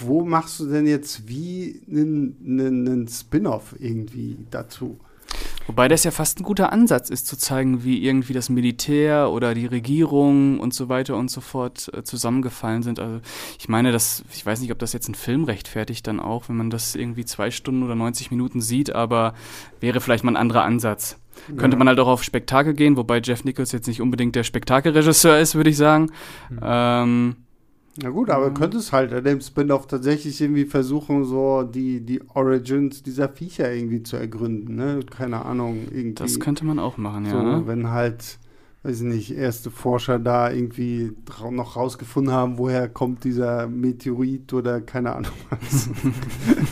wo machst du denn jetzt wie einen, einen, einen Spin-off irgendwie dazu? Wobei das ja fast ein guter Ansatz ist, zu zeigen, wie irgendwie das Militär oder die Regierung und so weiter und so fort äh, zusammengefallen sind. Also ich meine, das, ich weiß nicht, ob das jetzt ein Film rechtfertigt dann auch, wenn man das irgendwie zwei Stunden oder 90 Minuten sieht, aber wäre vielleicht mal ein anderer Ansatz. Könnte man halt auch auf Spektakel gehen, wobei Jeff Nichols jetzt nicht unbedingt der Spektakelregisseur ist, würde ich sagen. Ähm, Na gut, aber Mhm. könnte es halt in dem Spin-off tatsächlich irgendwie versuchen, so die, die Origins dieser Viecher irgendwie zu ergründen, ne? Keine Ahnung, irgendwie. das könnte man auch machen, ja. so, ne? wenn halt, weiß ich nicht, erste Forscher da irgendwie noch rausgefunden haben, woher kommt dieser Meteorit oder keine Ahnung *laughs* was.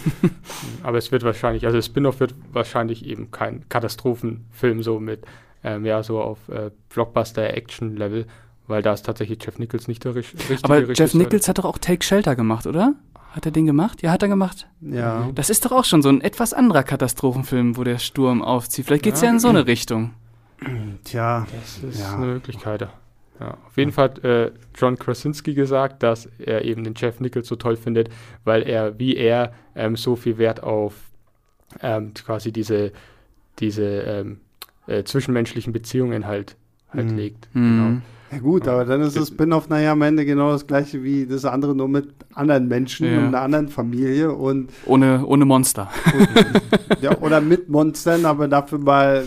*laughs* aber es wird wahrscheinlich, also Spin-off wird wahrscheinlich eben kein Katastrophenfilm so mit ähm, ja so auf äh, Blockbuster-Action-Level, weil da ist tatsächlich Jeff Nichols nicht der richt- richtige Aber Jeff Regisseur. Nichols hat doch auch Take Shelter gemacht, oder? Hat er den gemacht? Ja, hat er gemacht. ja. Das ist doch auch schon so ein etwas anderer Katastrophenfilm, wo der Sturm aufzieht. Vielleicht geht's ja, Ja. in so eine Richtung. *clears throat* Tja, Das ist Ja. eine Möglichkeit. ja. Ja, auf jeden Fall hat äh, John Krasinski gesagt, dass er eben den Jeff Nichols so toll findet, weil er, wie er, ähm, so viel Wert auf ähm, quasi diese, diese ähm, äh, zwischenmenschlichen Beziehungen halt, halt Mhm. legt. Mhm. Ja gut, aber dann ist das Spin-off nachher am Ende genau das gleiche wie das andere, nur mit anderen Menschen Ja. und einer anderen Familie und, Ohne, ohne Monster. und ja, oder mit Monstern, aber dafür mal,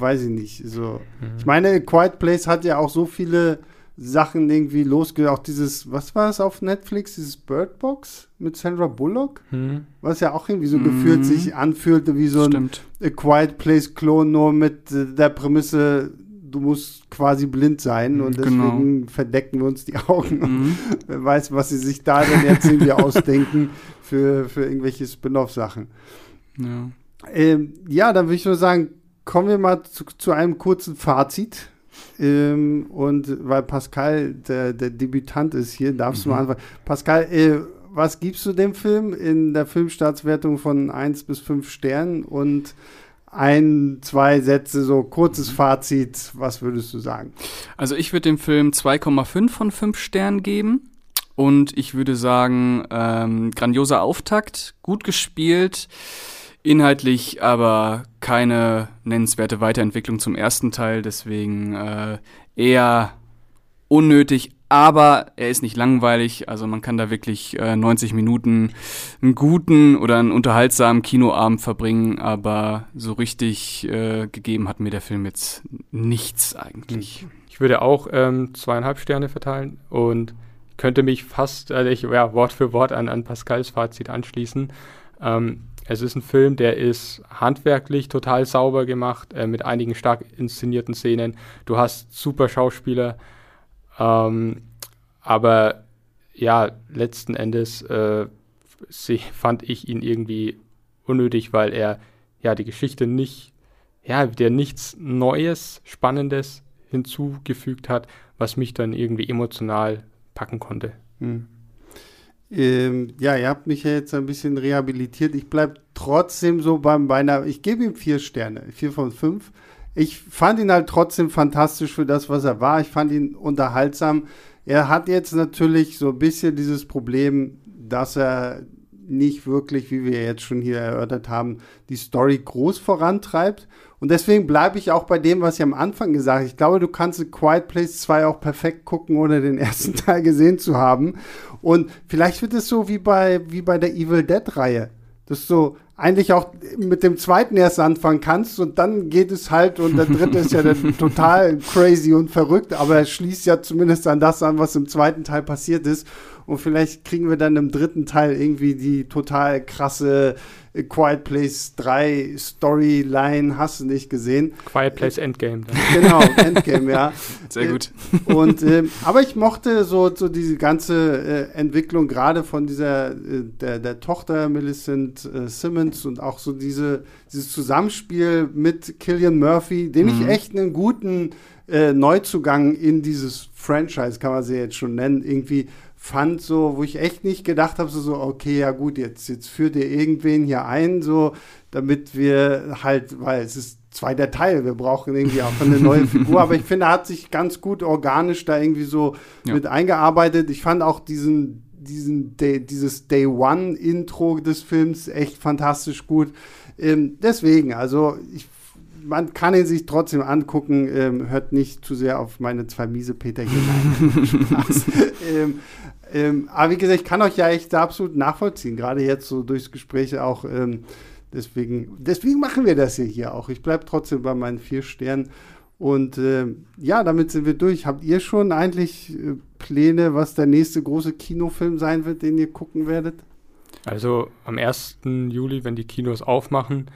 weiß ich nicht. So. Ich meine, Quiet Place hat ja auch so viele Sachen irgendwie losge... Auch dieses, was war es auf Netflix? Dieses Bird Box mit Sandra Bullock? Mhm. Was ja auch irgendwie so Mhm. gefühlt sich anfühlte wie so ein Stimmt. A Quiet Place Klon, nur mit äh, der Prämisse, du musst quasi blind sein und Genau. deswegen verdecken wir uns die Augen. Mhm. *laughs* Wer weiß, was sie sich da denn jetzt irgendwie ausdenken für, für irgendwelche Spin-off-Sachen. Ja. Ähm, ja, dann würde ich nur sagen, kommen wir mal zu, zu einem kurzen Fazit. Ähm, und weil Pascal der, der Debütant ist hier, darfst du mal anfangen. Pascal, äh, was gibst du dem Film in der Filmstaatswertung von 1 bis 5 Sternen? Und ein, zwei Sätze, so kurzes Fazit, was würdest du sagen? Also ich würde dem Film 2,5 von 5 Sternen geben. Und ich würde sagen, ähm, grandioser Auftakt, gut gespielt, inhaltlich aber keine nennenswerte Weiterentwicklung zum ersten Teil, deswegen äh, eher unnötig aber er ist nicht langweilig. Also man kann da wirklich äh, 90 Minuten einen guten oder einen unterhaltsamen Kinoabend verbringen, aber so richtig äh, gegeben hat mir der Film jetzt nichts eigentlich. Ich würde auch ähm, zweieinhalb Sterne verteilen und könnte mich fast, also ich, ja, Wort für Wort an, an Pascals Fazit anschließen. Ähm, es ist ein Film, der ist handwerklich total sauber gemacht, äh, mit einigen stark inszenierten Szenen. Du hast super Schauspieler, ähm, aber ja, letzten Endes äh, fand ich ihn irgendwie unnötig, weil er ja die Geschichte nicht, ja, der nichts Neues, Spannendes hinzugefügt hat, was mich dann irgendwie emotional packen konnte. Hm. Ähm, ja, ihr habt mich ja jetzt ein bisschen rehabilitiert. Ich bleibe trotzdem so beim beinahe, ich gebe ihm vier Sterne, vier von fünf. Ich fand ihn halt trotzdem fantastisch für das, was er war. Ich fand ihn unterhaltsam. Er hat jetzt natürlich so ein bisschen dieses Problem, dass er nicht wirklich, wie wir jetzt schon hier erörtert haben, die Story groß vorantreibt. Und deswegen bleibe ich auch bei dem, was ich am Anfang gesagt habe. Ich glaube, du kannst Quiet Place 2 auch perfekt gucken, ohne den ersten *laughs* Teil gesehen zu haben. Und vielleicht wird es so wie bei, wie bei der Evil Dead-Reihe. Dass du eigentlich auch mit dem zweiten erst anfangen kannst und dann geht es halt und der dritte ist ja dann *laughs* total crazy und verrückt, aber er schließt ja zumindest an das an, was im zweiten Teil passiert ist. Und vielleicht kriegen wir dann im dritten Teil irgendwie die total krasse Quiet Place 3 Storyline, hast du nicht gesehen. Quiet Place Endgame. Dann. *laughs* Genau, Endgame, ja. Sehr gut. Und, äh, aber ich mochte so, so diese ganze äh, Entwicklung gerade von dieser, äh, der, der Tochter Millicent äh, Simmons und auch so diese, dieses Zusammenspiel mit Killian Murphy, den mhm. ich echt einen guten äh, Neuzugang in dieses Franchise, kann man sie jetzt schon nennen, irgendwie fand, so, wo ich echt nicht gedacht habe, so, so, okay, ja gut, jetzt, jetzt führt ihr irgendwen hier ein, so, damit wir halt, weil es ist zweiter Teil, wir brauchen irgendwie auch eine neue Figur, aber ich finde, er hat sich ganz gut organisch da irgendwie so ja. mit eingearbeitet. Ich fand auch diesen, diesen Day, dieses Day One Intro des Films echt fantastisch gut. Ähm, deswegen, also ich man kann ihn sich trotzdem angucken, ähm, hört nicht zu sehr auf meine zwei miese Peter hinein. *laughs* ähm, ähm, aber wie gesagt, ich kann euch ja echt absolut nachvollziehen, gerade jetzt so durchs Gespräch auch. Ähm, deswegen, deswegen machen wir das hier, hier auch. Ich bleibe trotzdem bei meinen vier Sternen. Und äh, ja, damit sind wir durch. Habt ihr schon eigentlich äh, Pläne, was der nächste große Kinofilm sein wird, den ihr gucken werdet? Also am 1. Juli, wenn die Kinos aufmachen,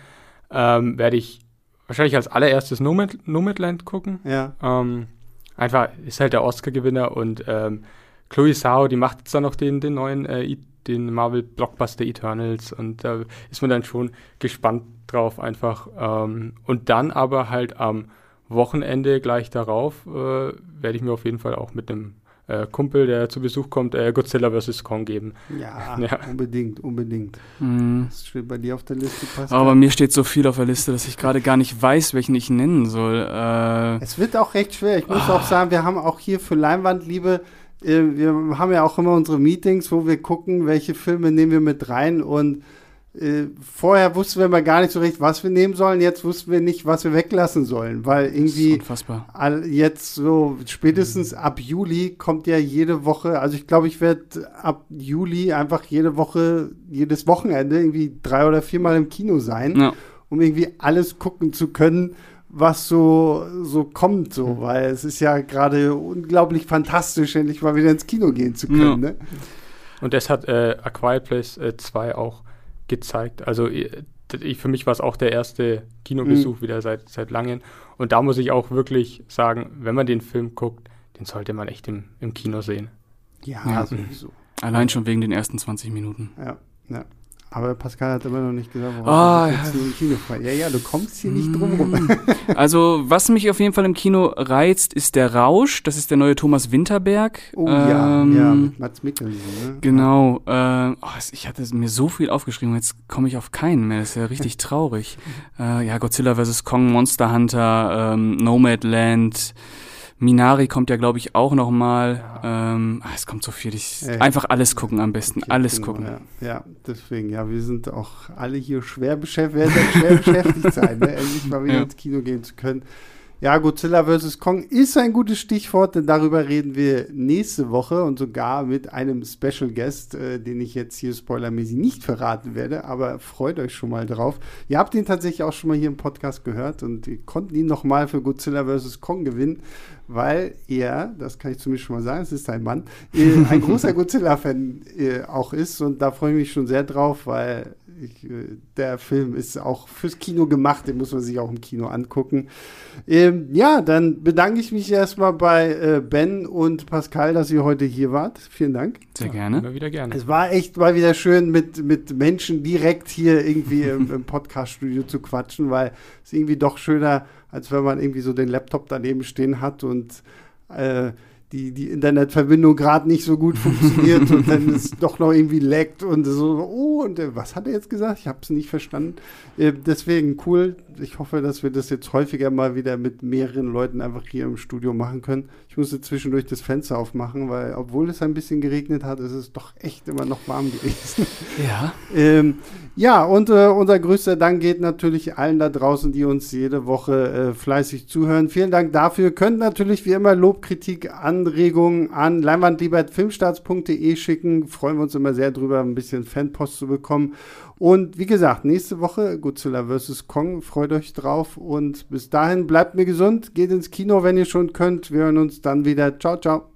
ähm, werde ich wahrscheinlich als allererstes Nomad, Nomadland gucken. Ja. Ähm, einfach ist halt der Oscar-Gewinner und ähm, Chloe Zhao, die macht jetzt dann noch den, den neuen, äh, den Marvel Blockbuster Eternals und da ist man dann schon gespannt drauf einfach. Ähm, und dann aber halt am Wochenende gleich darauf äh, werde ich mir auf jeden Fall auch mit einem äh, Kumpel, der zu Besuch kommt, äh, Godzilla vs. Kong geben. Ja, *laughs* ja. unbedingt, unbedingt. Mhm. Das steht bei dir auf der Liste, Pascal? Aber bei mir steht so viel auf der Liste, dass ich gerade gar nicht weiß, welchen ich nennen soll. Äh, es wird auch recht schwer. Ich muss oh. auch sagen, wir haben auch hier für Leinwandliebe wir haben ja auch immer unsere Meetings, wo wir gucken, welche Filme nehmen wir mit rein und äh, vorher wussten wir mal gar nicht so recht, was wir nehmen sollen. Jetzt wussten wir nicht, was wir weglassen sollen, weil irgendwie all, jetzt so spätestens ab Juli kommt ja jede Woche. Also ich glaube, ich werde ab Juli einfach jede Woche, jedes Wochenende irgendwie drei oder viermal im Kino sein, ja. um irgendwie alles gucken zu können was so, so kommt, so, mhm. weil es ist ja gerade unglaublich fantastisch, endlich mal wieder ins Kino gehen zu können. Ja. Ne? Und das hat äh, A Quiet Place äh, 2 auch gezeigt. Also ich, für mich war es auch der erste Kinobesuch mhm. wieder seit, seit langem. Und da muss ich auch wirklich sagen, wenn man den Film guckt, den sollte man echt im, im Kino sehen. Ja, ja sowieso. Allein schon wegen den ersten 20 Minuten. Ja, ja. Aber Pascal hat immer noch nicht gesagt, warum oh, ja. du im Kino Ja, ja, du kommst hier nicht drum rum. Mm. *laughs* also, was mich auf jeden Fall im Kino reizt, ist der Rausch. Das ist der neue Thomas Winterberg. Oh ja, ähm, ja, mit Mats Mikkelsen. Ne? Genau. Äh, oh, ich hatte mir so viel aufgeschrieben, jetzt komme ich auf keinen mehr. Das ist ja richtig *laughs* traurig. Äh, ja, Godzilla vs. Kong, Monster Hunter, ähm, Nomadland. Minari kommt ja, glaube ich, auch noch mal. Ja. Ähm, ach, es kommt so viel. Ich, ja, einfach alles gucken am besten. Okay, alles genau, gucken. Ja. ja. deswegen, ja, wir sind auch alle hier schwer beschäftigt, schwer beschäftigt sein, ne? *laughs* endlich mal wieder ins Kino gehen zu können. Ja, Godzilla vs. Kong ist ein gutes Stichwort, denn darüber reden wir nächste Woche und sogar mit einem Special Guest, äh, den ich jetzt hier spoilermäßig nicht verraten werde, aber freut euch schon mal drauf. Ihr habt ihn tatsächlich auch schon mal hier im Podcast gehört und wir konnten ihn nochmal für Godzilla vs. Kong gewinnen, weil er, das kann ich zumindest schon mal sagen, es ist ein Mann, äh, ein *laughs* großer Godzilla-Fan äh, auch ist und da freue ich mich schon sehr drauf, weil ich, äh, der Film ist auch fürs Kino gemacht, den muss man sich auch im Kino angucken. Ähm, ja, dann bedanke ich mich erstmal bei äh, Ben und Pascal, dass ihr heute hier wart. Vielen Dank. Sehr gerne. Immer wieder gerne. Es war echt mal wieder schön, mit, mit Menschen direkt hier irgendwie im, im Podcast-Studio zu quatschen, weil es irgendwie doch schöner, als wenn man irgendwie so den Laptop daneben stehen hat und äh, die, die Internetverbindung gerade nicht so gut funktioniert *laughs* und dann ist doch noch irgendwie leckt und so, oh, und äh, was hat er jetzt gesagt? Ich habe es nicht verstanden. Äh, deswegen cool. Ich hoffe, dass wir das jetzt häufiger mal wieder mit mehreren Leuten einfach hier im Studio machen können. Ich musste zwischendurch das Fenster aufmachen, weil obwohl es ein bisschen geregnet hat, ist es doch echt immer noch warm gewesen. Ja. ähm, ja, und äh, unser größter Dank geht natürlich allen da draußen, die uns jede Woche äh, fleißig zuhören. Vielen Dank dafür. Könnt natürlich wie immer Lob, Kritik, Anregungen an leinwandliebertfilmstarts.de schicken. Freuen wir uns immer sehr drüber, ein bisschen Fanpost zu bekommen. Und wie gesagt, nächste Woche Godzilla vs. Kong. Freut euch drauf. Und bis dahin bleibt mir gesund. Geht ins Kino, wenn ihr schon könnt. Wir hören uns dann wieder. Ciao, ciao.